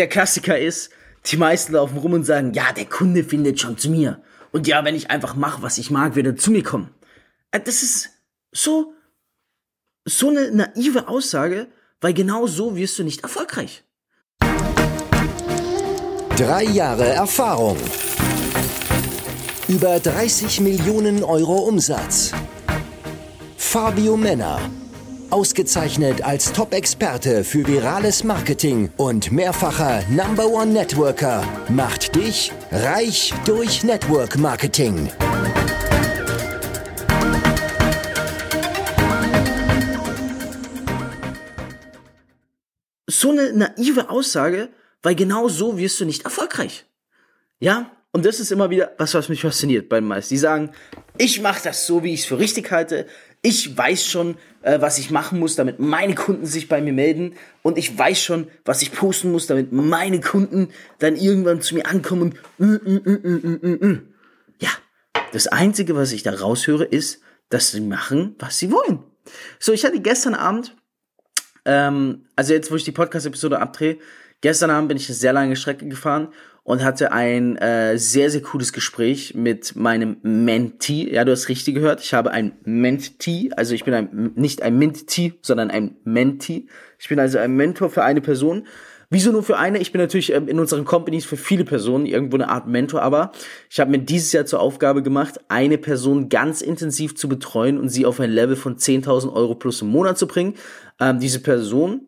der Klassiker ist, die meisten laufen rum und sagen, ja, der Kunde findet schon zu mir. Und ja, wenn ich einfach mache, was ich mag, wird er zu mir kommen. Äh, das ist so, so eine naive Aussage, weil genau so wirst du nicht erfolgreich. Drei Jahre Erfahrung. Über 30 Millionen Euro Umsatz. Fabio Männer. Ausgezeichnet als Top-Experte für virales Marketing und mehrfacher Number One Networker macht dich reich durch Network Marketing. So eine naive Aussage, weil genau so wirst du nicht erfolgreich. Ja, und das ist immer wieder was, was mich fasziniert beim meisten. Die sagen, ich mache das so, wie ich es für richtig halte. Ich weiß schon, äh, was ich machen muss, damit meine Kunden sich bei mir melden. Und ich weiß schon, was ich posten muss, damit meine Kunden dann irgendwann zu mir ankommen. Und, mm, mm, mm, ja, das Einzige, was ich da raushöre, ist, dass sie machen, was sie wollen. So, ich hatte gestern Abend, ähm, also jetzt, wo ich die Podcast-Episode abdrehe, gestern Abend bin ich eine sehr lange Strecke gefahren und hatte ein äh, sehr, sehr cooles Gespräch mit meinem Mentee. Ja, du hast richtig gehört. Ich habe ein Mentee. Also ich bin ein, nicht ein Mentee, sondern ein Mentee. Ich bin also ein Mentor für eine Person. Wieso nur für eine? Ich bin natürlich ähm, in unseren Companies für viele Personen irgendwo eine Art Mentor, aber ich habe mir dieses Jahr zur Aufgabe gemacht, eine Person ganz intensiv zu betreuen und sie auf ein Level von 10.000 Euro plus im Monat zu bringen. Ähm, diese Person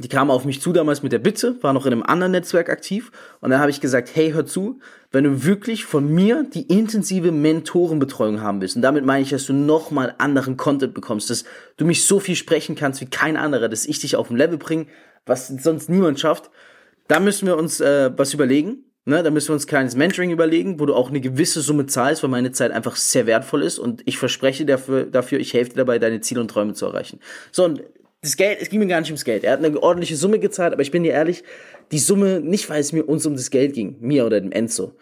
die kam auf mich zu damals mit der Bitte, war noch in einem anderen Netzwerk aktiv und dann habe ich gesagt, hey, hör zu, wenn du wirklich von mir die intensive Mentorenbetreuung haben willst und damit meine ich, dass du nochmal anderen Content bekommst, dass du mich so viel sprechen kannst wie kein anderer, dass ich dich auf ein Level bringe, was sonst niemand schafft, da müssen wir uns äh, was überlegen. Ne, da müssen wir uns ein kleines Mentoring überlegen, wo du auch eine gewisse Summe zahlst, weil meine Zeit einfach sehr wertvoll ist und ich verspreche dafür, dafür ich helfe dir dabei, deine Ziele und Träume zu erreichen. So, und das Geld, es ging mir gar nicht ums Geld. Er hat eine ordentliche Summe gezahlt, aber ich bin dir ehrlich, die Summe nicht, weil es mir uns um das Geld ging, mir oder dem Enzo,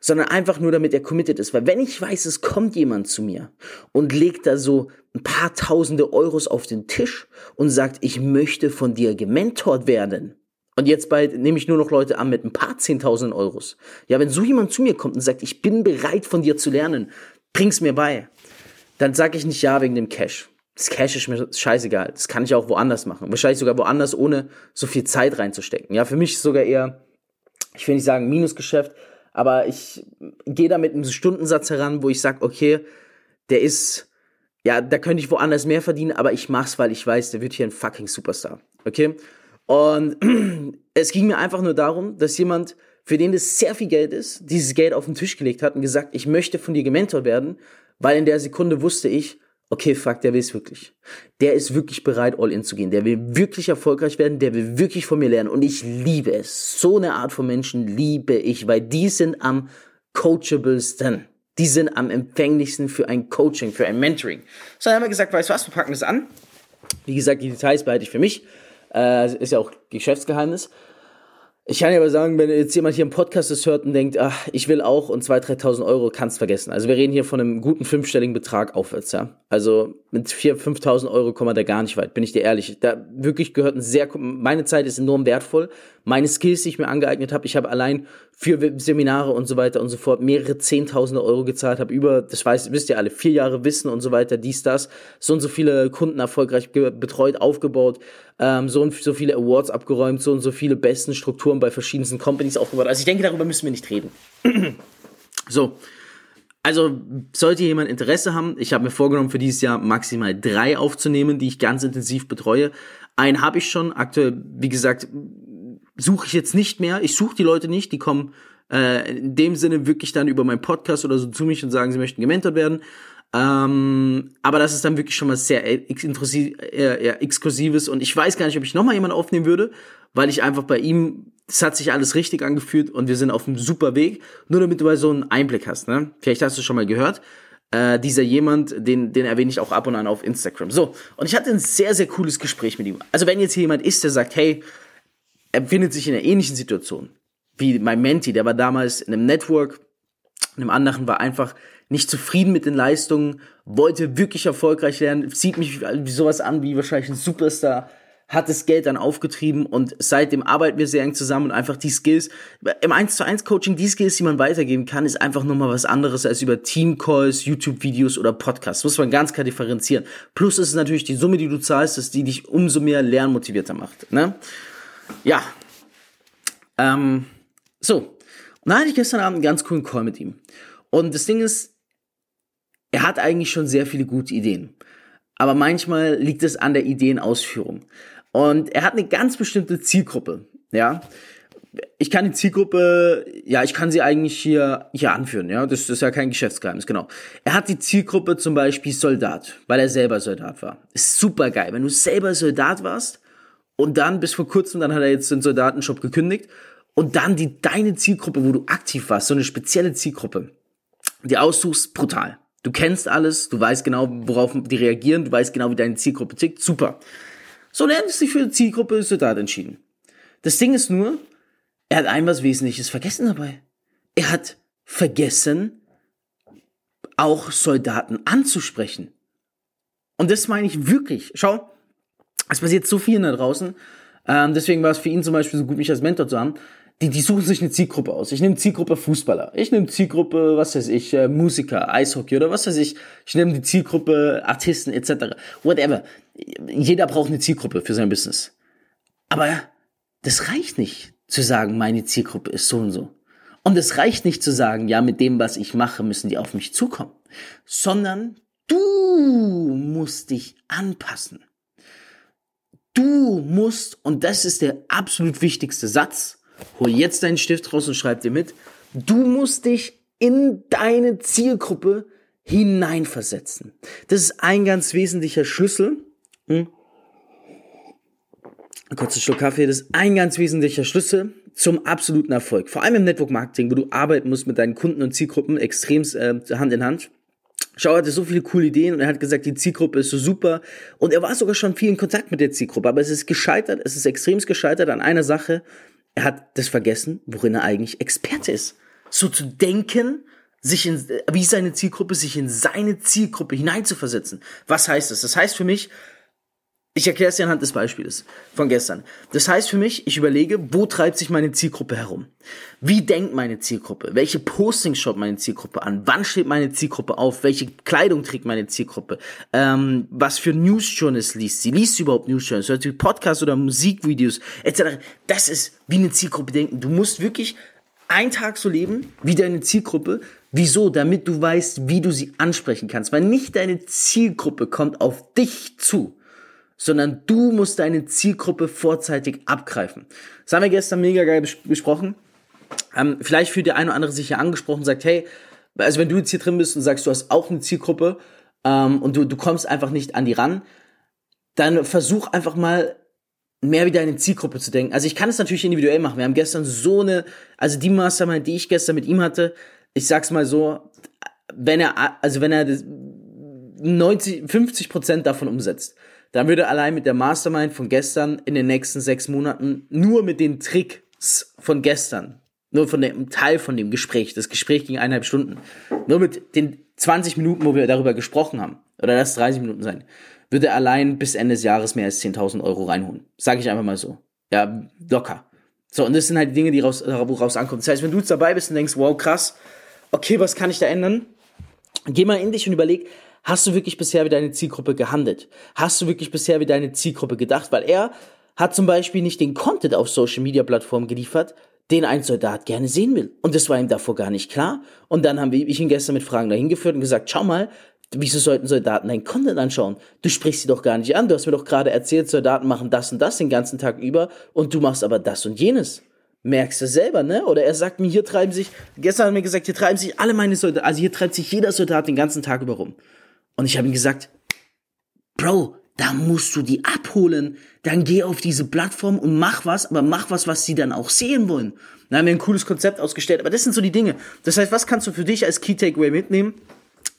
sondern einfach nur, damit er committed ist. Weil wenn ich weiß, es kommt jemand zu mir und legt da so ein paar tausende Euros auf den Tisch und sagt, ich möchte von dir gementort werden. Und jetzt bald nehme ich nur noch Leute an mit ein paar zehntausend Euros. Ja, wenn so jemand zu mir kommt und sagt, ich bin bereit von dir zu lernen, bring's mir bei, dann sage ich nicht ja wegen dem Cash das Cash ist mir scheißegal. Das kann ich auch woanders machen. Wahrscheinlich sogar woanders, ohne so viel Zeit reinzustecken. Ja, für mich ist sogar eher, ich will nicht sagen Minusgeschäft, aber ich gehe da mit einem Stundensatz heran, wo ich sage, okay, der ist, ja, da könnte ich woanders mehr verdienen, aber ich mach's, weil ich weiß, der wird hier ein fucking Superstar. Okay? Und es ging mir einfach nur darum, dass jemand, für den das sehr viel Geld ist, dieses Geld auf den Tisch gelegt hat und gesagt, ich möchte von dir gementort werden, weil in der Sekunde wusste ich, okay, fuck, der will es wirklich. Der ist wirklich bereit, all in zu gehen. Der will wirklich erfolgreich werden, der will wirklich von mir lernen. Und ich liebe es. So eine Art von Menschen liebe ich, weil die sind am coachablesten. Die sind am empfänglichsten für ein Coaching, für ein Mentoring. So, dann haben wir gesagt, weißt du was, wir packen das an. Wie gesagt, die Details behalte ich für mich. Äh, ist ja auch Geschäftsgeheimnis. Ich kann ja aber sagen, wenn jetzt jemand hier im Podcast das hört und denkt, ach, ich will auch und 2.000, 3.000 Euro, kannst vergessen. Also wir reden hier von einem guten fünfstelligen Betrag aufwärts, ja. Also mit 4.000, 5.000 Euro kommen wir da gar nicht weit, bin ich dir ehrlich. Da wirklich gehört ein sehr, meine Zeit ist enorm wertvoll. Meine Skills, die ich mir angeeignet habe, ich habe allein für Seminare und so weiter und so fort mehrere Zehntausende Euro gezahlt, habe über, das weiß, wisst ihr alle, vier Jahre Wissen und so weiter, dies, das, so und so viele Kunden erfolgreich betreut, aufgebaut, ähm, so und so viele Awards abgeräumt, so und so viele besten Strukturen bei verschiedensten Companies aufgebaut. Also ich denke, darüber müssen wir nicht reden. so. Also sollte jemand Interesse haben, ich habe mir vorgenommen, für dieses Jahr maximal drei aufzunehmen, die ich ganz intensiv betreue. Einen habe ich schon, aktuell, wie gesagt, suche ich jetzt nicht mehr. Ich suche die Leute nicht, die kommen äh, in dem Sinne wirklich dann über meinen Podcast oder so zu mich und sagen, sie möchten gementort werden. Ähm, aber das ist dann wirklich schon mal sehr äh, äh, exklusives und ich weiß gar nicht, ob ich nochmal jemanden aufnehmen würde, weil ich einfach bei ihm, es hat sich alles richtig angefühlt und wir sind auf einem super Weg. Nur damit du mal so einen Einblick hast, ne? Vielleicht hast du schon mal gehört. Äh, dieser jemand, den, den erwähne ich auch ab und an auf Instagram. So, und ich hatte ein sehr, sehr cooles Gespräch mit ihm. Also wenn jetzt hier jemand ist, der sagt, hey, er befindet sich in einer ähnlichen Situation wie mein Menti, der war damals in einem Network, in einem anderen war einfach nicht zufrieden mit den Leistungen, wollte wirklich erfolgreich lernen, sieht mich sowas an wie wahrscheinlich ein Superstar, hat das Geld dann aufgetrieben und seitdem arbeiten wir sehr eng zusammen und einfach die Skills, im 1 zu 1 Coaching, die Skills, die man weitergeben kann, ist einfach nochmal was anderes als über Team-Calls, YouTube-Videos oder Podcasts. Muss man ganz klar differenzieren. Plus ist es natürlich die Summe, die du zahlst, dass die dich umso mehr lernmotivierter macht. Ne? Ja. Ähm, so. Dann hatte ich gestern Abend einen ganz coolen Call mit ihm. Und das Ding ist, er hat eigentlich schon sehr viele gute Ideen. Aber manchmal liegt es an der Ideenausführung. Und er hat eine ganz bestimmte Zielgruppe, ja. Ich kann die Zielgruppe, ja, ich kann sie eigentlich hier, hier anführen, ja. Das, das ist ja kein Geschäftsgeheimnis, genau. Er hat die Zielgruppe zum Beispiel Soldat, weil er selber Soldat war. Ist super geil. Wenn du selber Soldat warst und dann bis vor kurzem, dann hat er jetzt den Soldatenshop gekündigt und dann die, deine Zielgruppe, wo du aktiv warst, so eine spezielle Zielgruppe, die aussuchst, brutal. Du kennst alles, du weißt genau, worauf die reagieren, du weißt genau, wie deine Zielgruppe tickt, super. So, er hat sich für die Zielgruppe Soldat entschieden. Das Ding ist nur, er hat ein was Wesentliches vergessen dabei. Er hat vergessen, auch Soldaten anzusprechen. Und das meine ich wirklich. Schau, es passiert so viel da draußen. Ähm, deswegen war es für ihn zum Beispiel so gut, mich als Mentor zu haben. Die, die suchen sich eine Zielgruppe aus. Ich nehme Zielgruppe Fußballer. Ich nehme Zielgruppe, was weiß ich, äh, Musiker, Eishockey oder was weiß ich. Ich nehme die Zielgruppe Artisten etc. Whatever jeder braucht eine Zielgruppe für sein Business. Aber das reicht nicht zu sagen, meine Zielgruppe ist so und so. Und es reicht nicht zu sagen, ja, mit dem, was ich mache, müssen die auf mich zukommen, sondern du musst dich anpassen. Du musst, und das ist der absolut wichtigste Satz, hol jetzt deinen Stift raus und schreib dir mit, du musst dich in deine Zielgruppe hineinversetzen. Das ist ein ganz wesentlicher Schlüssel, hm? Kurzen Schluck Kaffee, das ist ein ganz wesentlicher Schlüssel zum absoluten Erfolg. Vor allem im Network Marketing, wo du arbeiten musst mit deinen Kunden und Zielgruppen extrem äh, Hand in Hand. Schau hatte so viele coole Ideen und er hat gesagt, die Zielgruppe ist so super. Und er war sogar schon viel in Kontakt mit der Zielgruppe, aber es ist gescheitert, es ist extrem gescheitert an einer Sache. Er hat das vergessen, worin er eigentlich Experte ist. So zu denken, sich in, wie seine Zielgruppe, sich in seine Zielgruppe hineinzuversetzen. Was heißt das? Das heißt für mich, ich erkläre es dir anhand des Beispiels von gestern. Das heißt für mich, ich überlege, wo treibt sich meine Zielgruppe herum? Wie denkt meine Zielgruppe? Welche Postings schaut meine Zielgruppe an? Wann steht meine Zielgruppe auf? Welche Kleidung trägt meine Zielgruppe? Ähm, was für News-Journals liest sie? Liest sie überhaupt News-Journals? Hört sie Podcasts oder Musikvideos etc.? Das ist wie eine Zielgruppe denken. Du musst wirklich einen Tag so leben wie deine Zielgruppe. Wieso? Damit du weißt, wie du sie ansprechen kannst. Weil nicht deine Zielgruppe kommt auf dich zu sondern du musst deine Zielgruppe vorzeitig abgreifen. Das haben wir gestern mega geil besprochen. Ähm, vielleicht fühlt der eine oder andere sich ja angesprochen und sagt, hey, also wenn du jetzt hier drin bist und sagst, du hast auch eine Zielgruppe ähm, und du, du kommst einfach nicht an die ran, dann versuch einfach mal mehr wie deine Zielgruppe zu denken. Also ich kann es natürlich individuell machen. Wir haben gestern so eine, also die Mastermind, die ich gestern mit ihm hatte, ich sag's mal so, wenn er, also wenn er 90, 50 Prozent davon umsetzt, dann würde allein mit der Mastermind von gestern in den nächsten sechs Monaten nur mit den Tricks von gestern, nur von dem Teil von dem Gespräch, das Gespräch ging eineinhalb Stunden, nur mit den 20 Minuten, wo wir darüber gesprochen haben, oder das 30 Minuten sein, würde allein bis Ende des Jahres mehr als 10.000 Euro reinholen. Sage ich einfach mal so. Ja, locker. So, und das sind halt die Dinge, die raus, woraus ankommen. Das heißt, wenn du jetzt dabei bist und denkst, wow, krass, okay, was kann ich da ändern? Geh mal in dich und überleg, Hast du wirklich bisher wie deine Zielgruppe gehandelt? Hast du wirklich bisher wie deine Zielgruppe gedacht? Weil er hat zum Beispiel nicht den Content auf Social Media Plattformen geliefert, den ein Soldat gerne sehen will. Und das war ihm davor gar nicht klar. Und dann haben wir ich ihn gestern mit Fragen dahin geführt und gesagt, schau mal, wieso sollten Soldaten deinen Content anschauen? Du sprichst sie doch gar nicht an. Du hast mir doch gerade erzählt, Soldaten machen das und das den ganzen Tag über und du machst aber das und jenes. Merkst du selber, ne? Oder er sagt mir, hier treiben sich, gestern hat er mir gesagt, hier treiben sich alle meine Soldaten, also hier treibt sich jeder Soldat den ganzen Tag über rum. Und ich habe ihm gesagt, Bro, da musst du die abholen. Dann geh auf diese Plattform und mach was, aber mach was, was sie dann auch sehen wollen. Dann haben wir ein cooles Konzept ausgestellt, aber das sind so die Dinge. Das heißt, was kannst du für dich als Key Takeaway mitnehmen?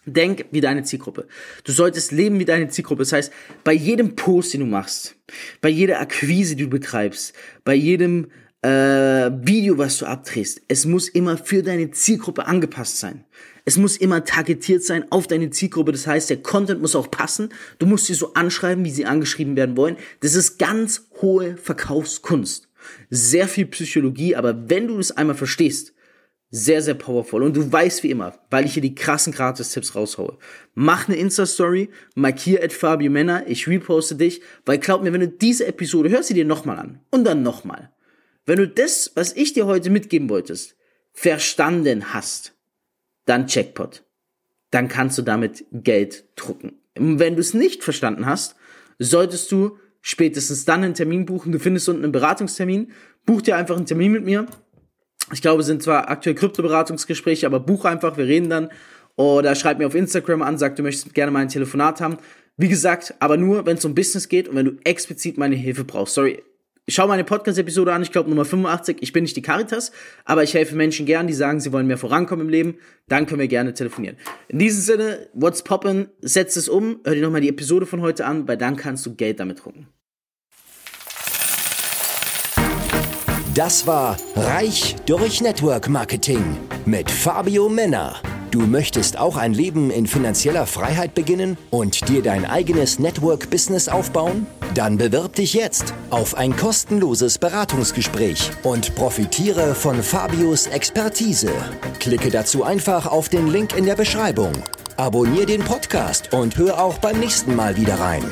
Denk wie deine Zielgruppe. Du solltest leben wie deine Zielgruppe. Das heißt, bei jedem Post, den du machst, bei jeder Akquise, die du betreibst, bei jedem äh, Video, was du abdrehst, es muss immer für deine Zielgruppe angepasst sein. Es muss immer targetiert sein auf deine Zielgruppe. Das heißt, der Content muss auch passen. Du musst sie so anschreiben, wie sie angeschrieben werden wollen. Das ist ganz hohe Verkaufskunst. Sehr viel Psychologie, aber wenn du es einmal verstehst, sehr, sehr powerful. Und du weißt wie immer, weil ich hier die krassen Gratis-Tipps raushaue. Mach eine Insta-Story, markier at Fabio Männer, ich reposte dich, weil glaub mir, wenn du diese Episode hörst, sie dir nochmal an und dann nochmal. Wenn du das, was ich dir heute mitgeben wolltest, verstanden hast, dann Checkpot. Dann kannst du damit Geld drucken. Wenn du es nicht verstanden hast, solltest du spätestens dann einen Termin buchen. Du findest unten einen Beratungstermin. Buch dir einfach einen Termin mit mir ich glaube, es sind zwar aktuell Kryptoberatungsgespräche, aber buch einfach, wir reden dann. Oder schreib mir auf Instagram an, sag, du möchtest gerne mal ein Telefonat haben. Wie gesagt, aber nur, wenn es um Business geht und wenn du explizit meine Hilfe brauchst. Sorry, schau meine Podcast-Episode an, ich glaube Nummer 85. Ich bin nicht die Caritas, aber ich helfe Menschen gern, die sagen, sie wollen mehr vorankommen im Leben. Dann können wir gerne telefonieren. In diesem Sinne, what's poppin'? Setz es um, hör dir nochmal die Episode von heute an, weil dann kannst du Geld damit drucken. Das war Reich durch Network Marketing mit Fabio Männer. Du möchtest auch ein Leben in finanzieller Freiheit beginnen und dir dein eigenes Network-Business aufbauen? Dann bewirb dich jetzt auf ein kostenloses Beratungsgespräch und profitiere von Fabios Expertise. Klicke dazu einfach auf den Link in der Beschreibung. Abonnier den Podcast und hör auch beim nächsten Mal wieder rein.